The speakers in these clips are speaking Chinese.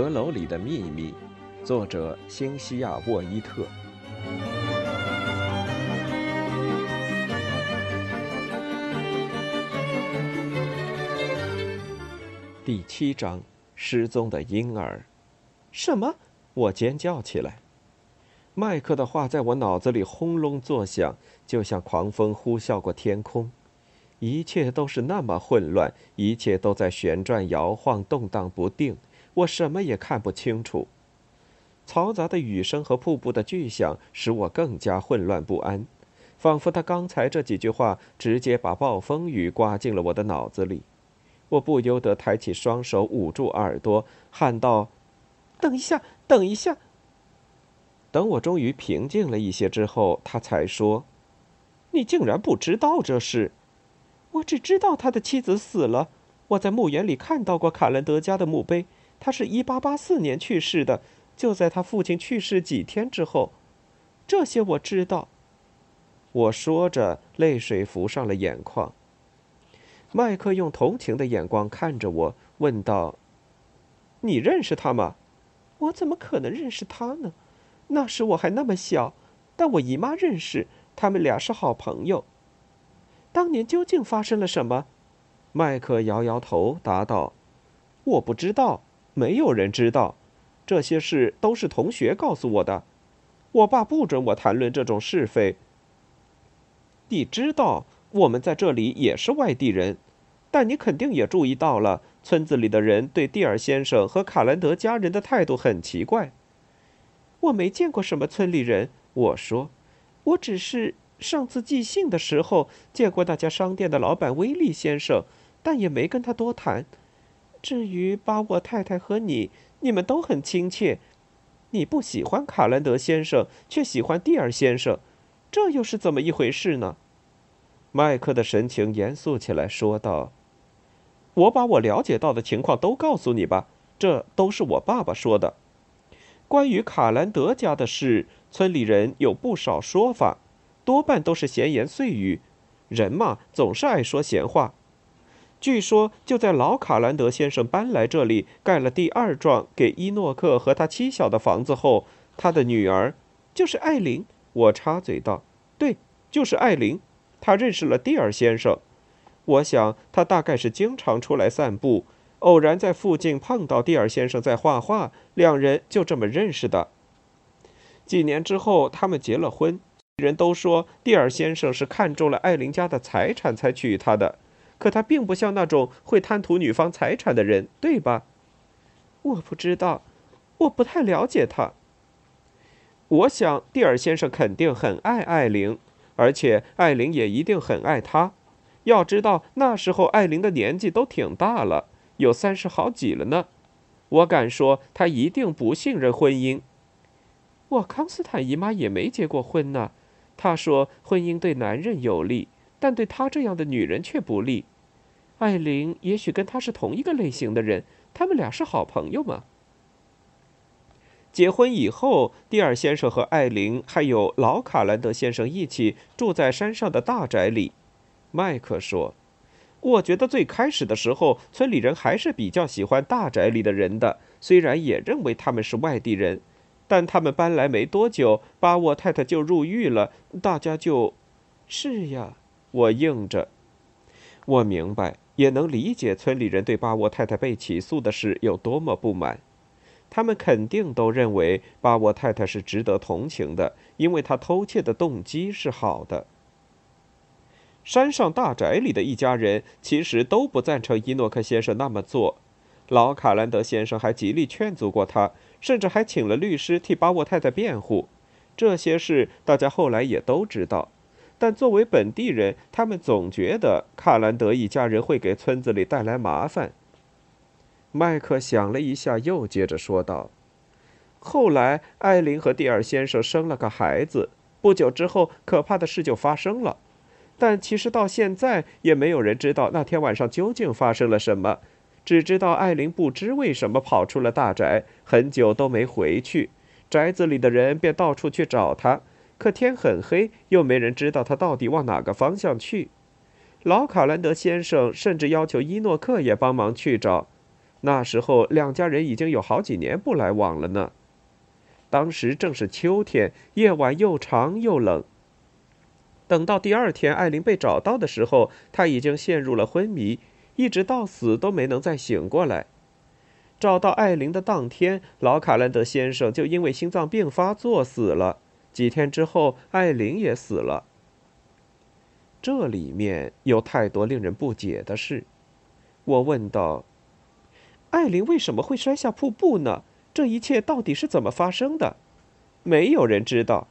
阁楼里的秘密，作者辛西亚·沃伊特。第七章：失踪的婴儿。什么？我尖叫起来。麦克的话在我脑子里轰隆作响，就像狂风呼啸过天空。一切都是那么混乱，一切都在旋转、摇晃、动荡不定。我什么也看不清楚，嘈杂的雨声和瀑布的巨响使我更加混乱不安，仿佛他刚才这几句话直接把暴风雨刮进了我的脑子里。我不由得抬起双手捂住耳朵，喊道：“等一下，等一下！”等我终于平静了一些之后，他才说：“你竟然不知道这事？我只知道他的妻子死了。我在墓园里看到过卡兰德家的墓碑。”他是一八八四年去世的，就在他父亲去世几天之后。这些我知道。我说着，泪水浮上了眼眶。麦克用同情的眼光看着我，问道：“你认识他吗？”“我怎么可能认识他呢？那时我还那么小。但我姨妈认识，他们俩是好朋友。”“当年究竟发生了什么？”麦克摇摇头，答道：“我不知道。”没有人知道，这些事都是同学告诉我的。我爸不准我谈论这种是非。你知道我们在这里也是外地人，但你肯定也注意到了，村子里的人对蒂尔先生和卡兰德家人的态度很奇怪。我没见过什么村里人，我说，我只是上次寄信的时候见过那家商店的老板威利先生，但也没跟他多谈。至于巴沃太太和你，你们都很亲切。你不喜欢卡兰德先生，却喜欢蒂尔先生，这又是怎么一回事呢？麦克的神情严肃起来，说道：“我把我了解到的情况都告诉你吧，这都是我爸爸说的。关于卡兰德家的事，村里人有不少说法，多半都是闲言碎语。人嘛，总是爱说闲话。”据说，就在老卡兰德先生搬来这里，盖了第二幢给伊诺克和他妻小的房子后，他的女儿，就是艾琳。我插嘴道：“对，就是艾琳。她认识了蒂尔先生。我想，他大概是经常出来散步，偶然在附近碰到蒂尔先生在画画，两人就这么认识的。几年之后，他们结了婚。人都说，蒂尔先生是看中了艾琳家的财产才娶她的。”可他并不像那种会贪图女方财产的人，对吧？我不知道，我不太了解他。我想蒂尔先生肯定很爱艾琳，而且艾琳也一定很爱他。要知道那时候艾琳的年纪都挺大了，有三十好几了呢。我敢说他一定不信任婚姻。我康斯坦姨妈也没结过婚呢。她说婚姻对男人有利。但对她这样的女人却不利。艾琳也许跟他是同一个类型的人，他们俩是好朋友吗？结婚以后，蒂尔先生和艾琳还有老卡兰德先生一起住在山上的大宅里。麦克说：“我觉得最开始的时候，村里人还是比较喜欢大宅里的人的，虽然也认为他们是外地人。但他们搬来没多久，巴沃太太就入狱了，大家就……是呀。”我应着，我明白，也能理解村里人对巴沃太太被起诉的事有多么不满。他们肯定都认为巴沃太太是值得同情的，因为她偷窃的动机是好的。山上大宅里的一家人其实都不赞成伊诺克先生那么做。老卡兰德先生还极力劝阻过他，甚至还请了律师替巴沃太太辩护。这些事大家后来也都知道。但作为本地人，他们总觉得卡兰德一家人会给村子里带来麻烦。麦克想了一下，又接着说道：“后来，艾琳和蒂尔先生生了个孩子，不久之后，可怕的事就发生了。但其实到现在，也没有人知道那天晚上究竟发生了什么，只知道艾琳不知为什么跑出了大宅，很久都没回去，宅子里的人便到处去找她。”可天很黑，又没人知道他到底往哪个方向去。老卡兰德先生甚至要求伊诺克也帮忙去找。那时候两家人已经有好几年不来往了呢。当时正是秋天，夜晚又长又冷。等到第二天艾琳被找到的时候，她已经陷入了昏迷，一直到死都没能再醒过来。找到艾琳的当天，老卡兰德先生就因为心脏病发作死了。几天之后，艾琳也死了。这里面有太多令人不解的事。我问道：“艾琳为什么会摔下瀑布呢？这一切到底是怎么发生的？”没有人知道。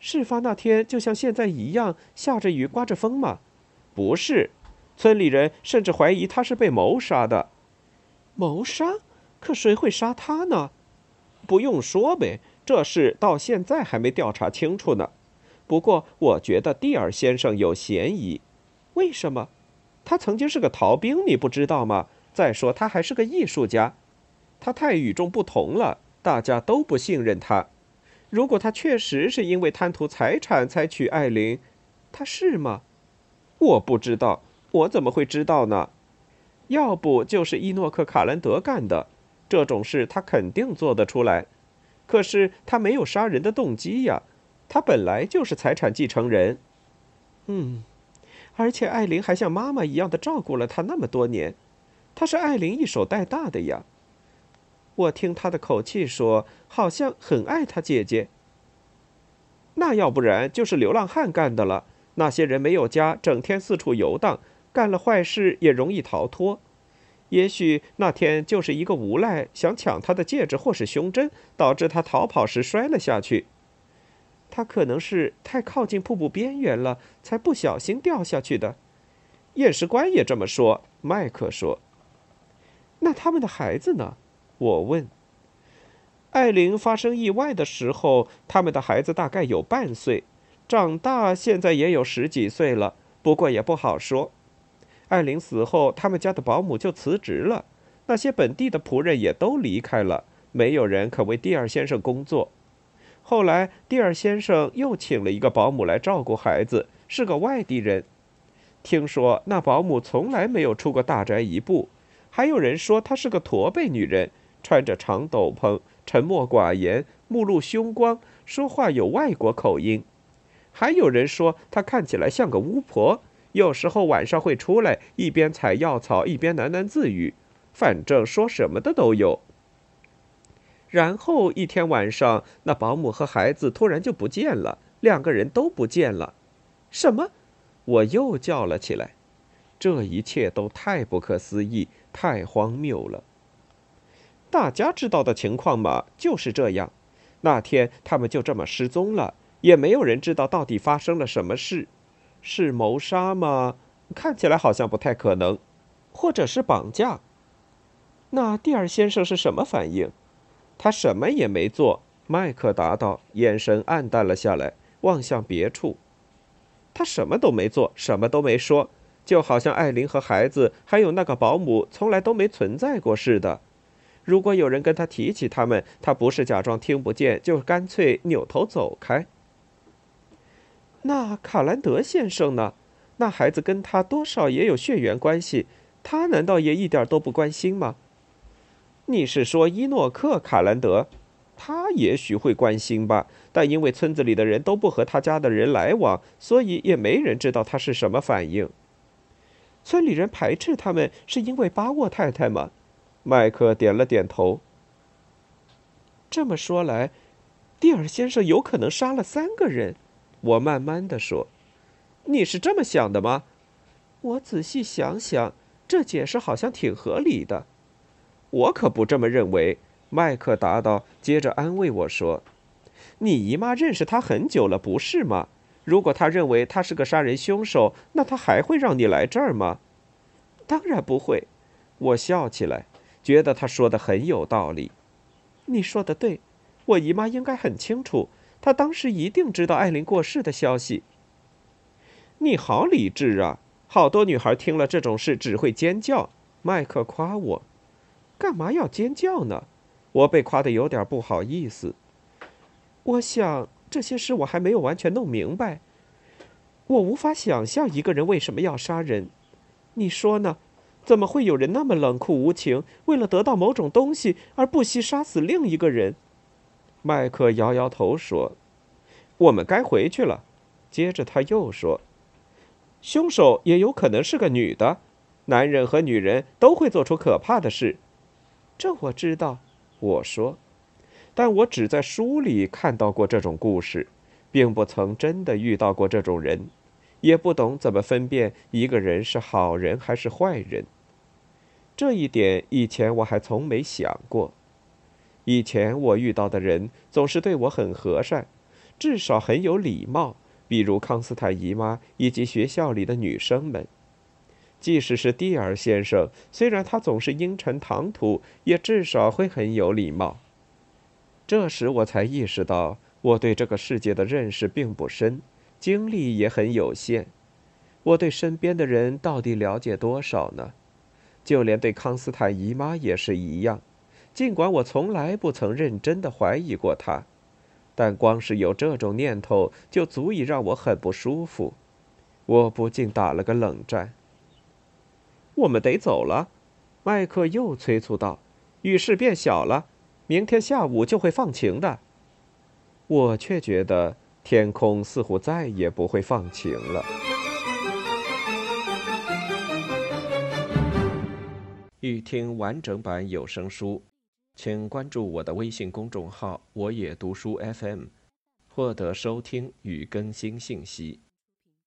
事发那天就像现在一样，下着雨，刮着风吗？不是，村里人甚至怀疑他是被谋杀的。谋杀？可谁会杀他呢？不用说呗，这事到现在还没调查清楚呢。不过，我觉得蒂尔先生有嫌疑。为什么？他曾经是个逃兵，你不知道吗？再说，他还是个艺术家。他太与众不同了，大家都不信任他。如果他确实是因为贪图财产才娶艾琳，他是吗？我不知道，我怎么会知道呢？要不就是伊诺克·卡兰德干的，这种事他肯定做得出来。可是他没有杀人的动机呀。他本来就是财产继承人，嗯，而且艾琳还像妈妈一样的照顾了他那么多年，他是艾琳一手带大的呀。我听他的口气说，好像很爱他姐姐。那要不然就是流浪汉干的了。那些人没有家，整天四处游荡，干了坏事也容易逃脱。也许那天就是一个无赖想抢他的戒指或是胸针，导致他逃跑时摔了下去。他可能是太靠近瀑布边缘了，才不小心掉下去的。验尸官也这么说。麦克说：“那他们的孩子呢？”我问。艾琳发生意外的时候，他们的孩子大概有半岁，长大现在也有十几岁了。不过也不好说。艾琳死后，他们家的保姆就辞职了，那些本地的仆人也都离开了，没有人肯为蒂尔先生工作。后来，蒂尔先生又请了一个保姆来照顾孩子，是个外地人。听说那保姆从来没有出过大宅一步，还有人说她是个驼背女人，穿着长斗篷，沉默寡言，目露凶光，说话有外国口音。还有人说她看起来像个巫婆，有时候晚上会出来，一边采药草，一边喃喃自语，反正说什么的都有。然后一天晚上，那保姆和孩子突然就不见了，两个人都不见了。什么？我又叫了起来。这一切都太不可思议，太荒谬了。大家知道的情况嘛，就是这样。那天他们就这么失踪了，也没有人知道到底发生了什么事。是谋杀吗？看起来好像不太可能，或者是绑架。那蒂尔先生是什么反应？他什么也没做，麦克答道，眼神暗淡了下来，望向别处。他什么都没做，什么都没说，就好像艾琳和孩子还有那个保姆从来都没存在过似的。如果有人跟他提起他们，他不是假装听不见，就干脆扭头走开。那卡兰德先生呢？那孩子跟他多少也有血缘关系，他难道也一点都不关心吗？你是说伊诺克·卡兰德？他也许会关心吧，但因为村子里的人都不和他家的人来往，所以也没人知道他是什么反应。村里人排斥他们，是因为巴沃太太吗？麦克点了点头。这么说来，蒂尔先生有可能杀了三个人。我慢慢的说：“你是这么想的吗？”我仔细想想，这解释好像挺合理的。我可不这么认为，麦克答道，接着安慰我说：“你姨妈认识他很久了，不是吗？如果他认为他是个杀人凶手，那他还会让你来这儿吗？”“当然不会。”我笑起来，觉得他说的很有道理。你说的对，我姨妈应该很清楚，他当时一定知道艾琳过世的消息。你好理智啊！好多女孩听了这种事只会尖叫。麦克夸我。干嘛要尖叫呢？我被夸的有点不好意思。我想这些事我还没有完全弄明白。我无法想象一个人为什么要杀人。你说呢？怎么会有人那么冷酷无情，为了得到某种东西而不惜杀死另一个人？麦克摇摇头说：“我们该回去了。”接着他又说：“凶手也有可能是个女的。男人和女人都会做出可怕的事。”这我知道，我说，但我只在书里看到过这种故事，并不曾真的遇到过这种人，也不懂怎么分辨一个人是好人还是坏人。这一点以前我还从没想过。以前我遇到的人总是对我很和善，至少很有礼貌，比如康斯坦姨妈以及学校里的女生们。即使是蒂尔先生，虽然他总是阴沉唐突，也至少会很有礼貌。这时我才意识到，我对这个世界的认识并不深，经历也很有限。我对身边的人到底了解多少呢？就连对康斯坦姨妈也是一样，尽管我从来不曾认真的怀疑过他，但光是有这种念头就足以让我很不舒服。我不禁打了个冷战。我们得走了，麦克又催促道：“雨势变小了，明天下午就会放晴的。”我却觉得天空似乎再也不会放晴了。欲听完整版有声书，请关注我的微信公众号“我也读书 FM”，获得收听与更新信息。